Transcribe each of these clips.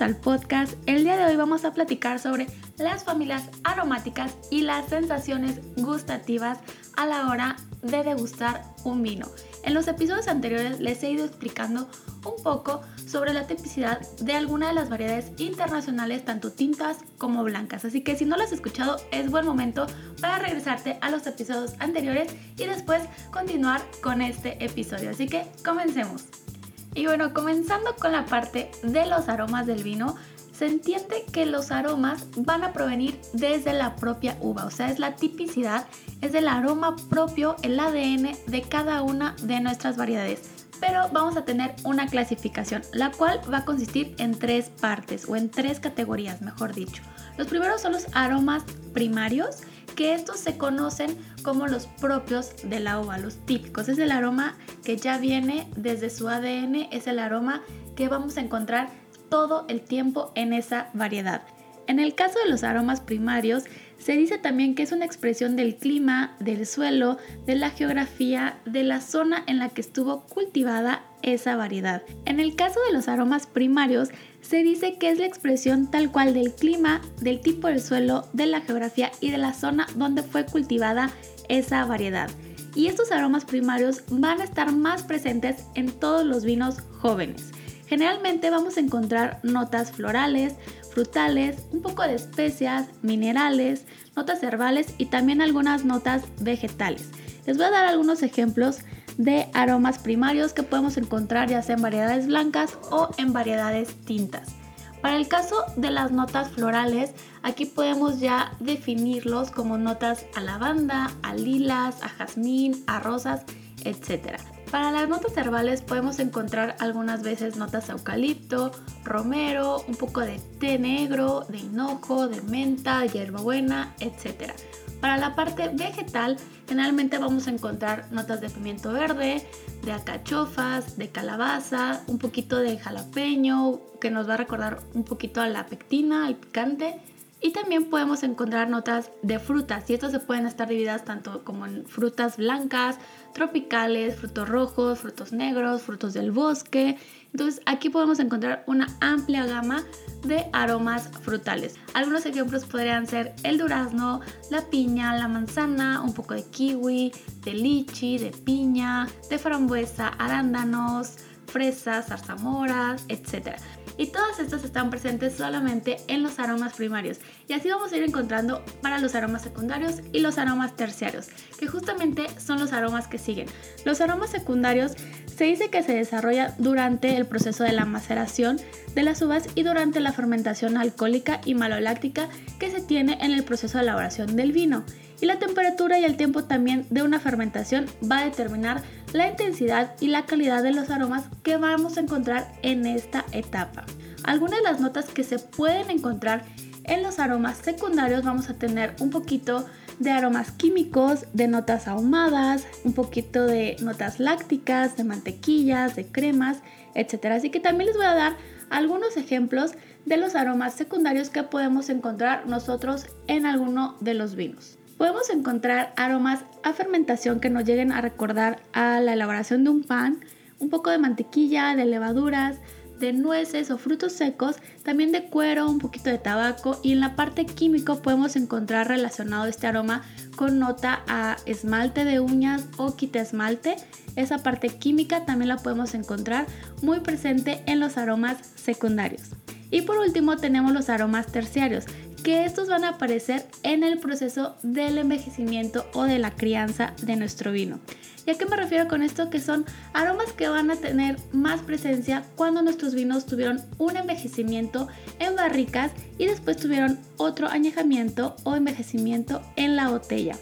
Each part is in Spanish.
Al podcast. El día de hoy vamos a platicar sobre las familias aromáticas y las sensaciones gustativas a la hora de degustar un vino. En los episodios anteriores les he ido explicando un poco sobre la tipicidad de alguna de las variedades internacionales, tanto tintas como blancas. Así que si no lo has escuchado, es buen momento para regresarte a los episodios anteriores y después continuar con este episodio. Así que comencemos. Y bueno, comenzando con la parte de los aromas del vino, se entiende que los aromas van a provenir desde la propia uva, o sea, es la tipicidad, es el aroma propio, el ADN de cada una de nuestras variedades. Pero vamos a tener una clasificación, la cual va a consistir en tres partes o en tres categorías, mejor dicho. Los primeros son los aromas primarios, que estos se conocen como los propios de la uva, los típicos. Es el aroma que ya viene desde su ADN, es el aroma que vamos a encontrar todo el tiempo en esa variedad. En el caso de los aromas primarios, se dice también que es una expresión del clima, del suelo, de la geografía, de la zona en la que estuvo cultivada esa variedad. En el caso de los aromas primarios, se dice que es la expresión tal cual del clima, del tipo del suelo, de la geografía y de la zona donde fue cultivada esa variedad. Y estos aromas primarios van a estar más presentes en todos los vinos jóvenes. Generalmente vamos a encontrar notas florales, frutales, un poco de especias, minerales, notas herbales y también algunas notas vegetales. Les voy a dar algunos ejemplos de aromas primarios que podemos encontrar ya sea en variedades blancas o en variedades tintas. Para el caso de las notas florales, aquí podemos ya definirlos como notas a lavanda, a lilas, a jazmín, a rosas, etc. Para las notas herbales podemos encontrar algunas veces notas a eucalipto, romero, un poco de té negro, de hinojo, de menta, hierbabuena, etc. Para la parte vegetal, generalmente vamos a encontrar notas de pimiento verde, de acachofas, de calabaza, un poquito de jalapeño, que nos va a recordar un poquito a la pectina, al picante, y también podemos encontrar notas de frutas y estas se pueden estar divididas tanto como en frutas blancas, tropicales, frutos rojos, frutos negros, frutos del bosque. Entonces aquí podemos encontrar una amplia gama de aromas frutales. Algunos ejemplos podrían ser el durazno, la piña, la manzana, un poco de kiwi, de lichi, de piña, de frambuesa, arándanos, fresas, zarzamoras, etc y todas estas están presentes solamente en los aromas primarios. Y así vamos a ir encontrando para los aromas secundarios y los aromas terciarios, que justamente son los aromas que siguen. Los aromas secundarios se dice que se desarrolla durante el proceso de la maceración de las uvas y durante la fermentación alcohólica y maloláctica que se tiene en el proceso de elaboración del vino. Y la temperatura y el tiempo también de una fermentación va a determinar la intensidad y la calidad de los aromas que vamos a encontrar en esta etapa. Algunas de las notas que se pueden encontrar en los aromas secundarios vamos a tener un poquito de aromas químicos, de notas ahumadas, un poquito de notas lácticas, de mantequillas, de cremas, etc. Así que también les voy a dar algunos ejemplos de los aromas secundarios que podemos encontrar nosotros en alguno de los vinos. Podemos encontrar aromas a fermentación que nos lleguen a recordar a la elaboración de un pan, un poco de mantequilla, de levaduras, de nueces o frutos secos, también de cuero, un poquito de tabaco y en la parte químico podemos encontrar relacionado este aroma con nota a esmalte de uñas o quita esmalte. Esa parte química también la podemos encontrar muy presente en los aromas secundarios. Y por último tenemos los aromas terciarios, que estos van a aparecer en el proceso del envejecimiento o de la crianza de nuestro vino. ¿Y a qué me refiero con esto? Que son aromas que van a tener más presencia cuando nuestros vinos tuvieron un envejecimiento en barricas y después tuvieron otro añejamiento o envejecimiento en la botella.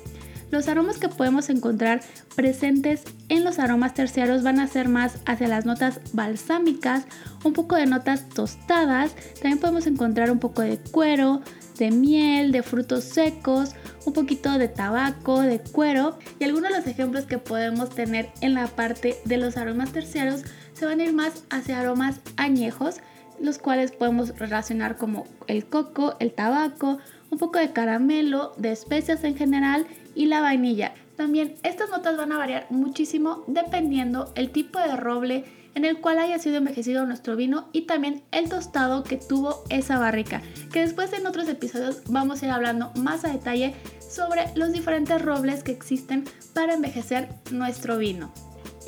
los aromas que podemos encontrar presentes en los aromas terciarios van a ser más hacia las notas balsámicas, un poco de notas tostadas, también podemos encontrar un poco de cuero, de miel, de frutos secos, un poquito de tabaco, de cuero y algunos de los ejemplos que podemos tener en la parte de los aromas terciarios se van a ir más hacia aromas añejos, los cuales podemos relacionar como el coco, el tabaco, un poco de caramelo, de especias en general y la vainilla. También estas notas van a variar muchísimo dependiendo el tipo de roble en el cual haya sido envejecido nuestro vino y también el tostado que tuvo esa barrica, que después en otros episodios vamos a ir hablando más a detalle sobre los diferentes robles que existen para envejecer nuestro vino.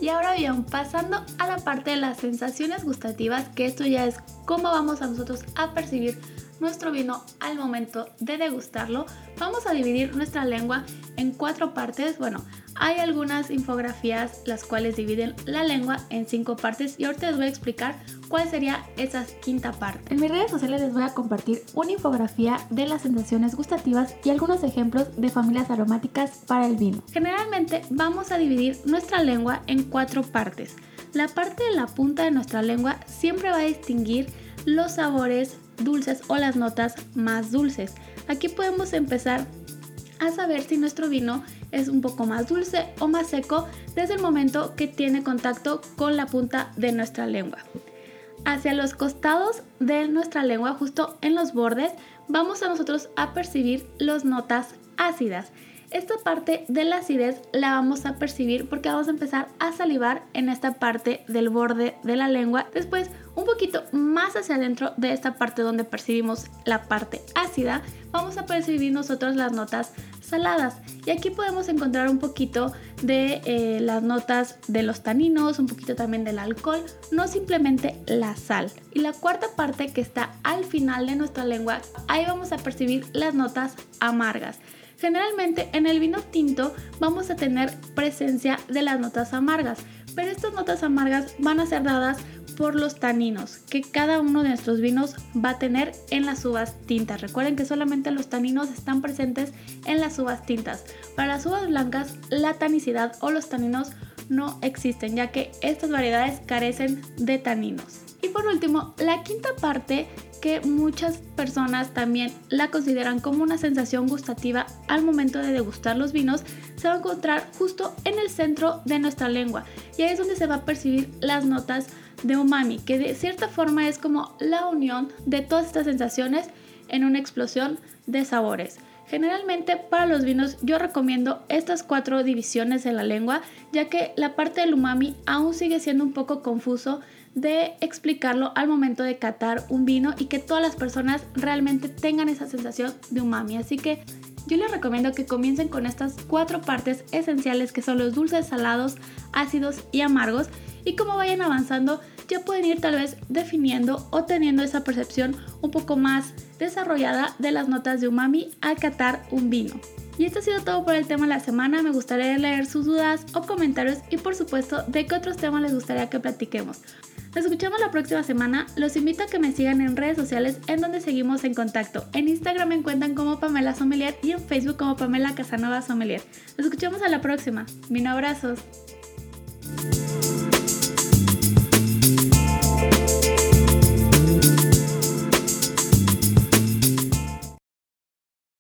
Y ahora bien, pasando a la parte de las sensaciones gustativas, que esto ya es cómo vamos a nosotros a percibir nuestro vino al momento de degustarlo, vamos a dividir nuestra lengua en cuatro partes. Bueno, hay algunas infografías las cuales dividen la lengua en cinco partes y ahorita les voy a explicar cuál sería esa quinta parte. En mis redes sociales les voy a compartir una infografía de las sensaciones gustativas y algunos ejemplos de familias aromáticas para el vino. Generalmente vamos a dividir nuestra lengua en cuatro partes. La parte de la punta de nuestra lengua siempre va a distinguir los sabores dulces o las notas más dulces. Aquí podemos empezar a saber si nuestro vino es un poco más dulce o más seco desde el momento que tiene contacto con la punta de nuestra lengua. Hacia los costados de nuestra lengua, justo en los bordes, vamos a nosotros a percibir las notas ácidas. Esta parte de la acidez la vamos a percibir porque vamos a empezar a salivar en esta parte del borde de la lengua. Después, un poquito más hacia adentro de esta parte donde percibimos la parte ácida, vamos a percibir nosotros las notas saladas. Y aquí podemos encontrar un poquito de eh, las notas de los taninos, un poquito también del alcohol, no simplemente la sal. Y la cuarta parte que está al final de nuestra lengua, ahí vamos a percibir las notas amargas. Generalmente en el vino tinto vamos a tener presencia de las notas amargas, pero estas notas amargas van a ser dadas por los taninos que cada uno de nuestros vinos va a tener en las uvas tintas. Recuerden que solamente los taninos están presentes en las uvas tintas. Para las uvas blancas, la tanicidad o los taninos no existen, ya que estas variedades carecen de taninos. Y por último, la quinta parte que muchas personas también la consideran como una sensación gustativa al momento de degustar los vinos, se va a encontrar justo en el centro de nuestra lengua y ahí es donde se va a percibir las notas de umami, que de cierta forma es como la unión de todas estas sensaciones en una explosión de sabores. Generalmente para los vinos yo recomiendo estas cuatro divisiones en la lengua, ya que la parte del umami aún sigue siendo un poco confuso de explicarlo al momento de catar un vino y que todas las personas realmente tengan esa sensación de umami. Así que yo les recomiendo que comiencen con estas cuatro partes esenciales que son los dulces, salados, ácidos y amargos y como vayan avanzando ya pueden ir tal vez definiendo o teniendo esa percepción un poco más desarrollada de las notas de umami al catar un vino. Y esto ha sido todo por el tema de la semana. Me gustaría leer sus dudas o comentarios y por supuesto de qué otros temas les gustaría que platiquemos. Nos escuchamos la próxima semana. Los invito a que me sigan en redes sociales en donde seguimos en contacto. En Instagram me encuentran como Pamela Sommelier y en Facebook como Pamela Casanova Sommelier. Nos escuchamos a la próxima. Mil abrazos.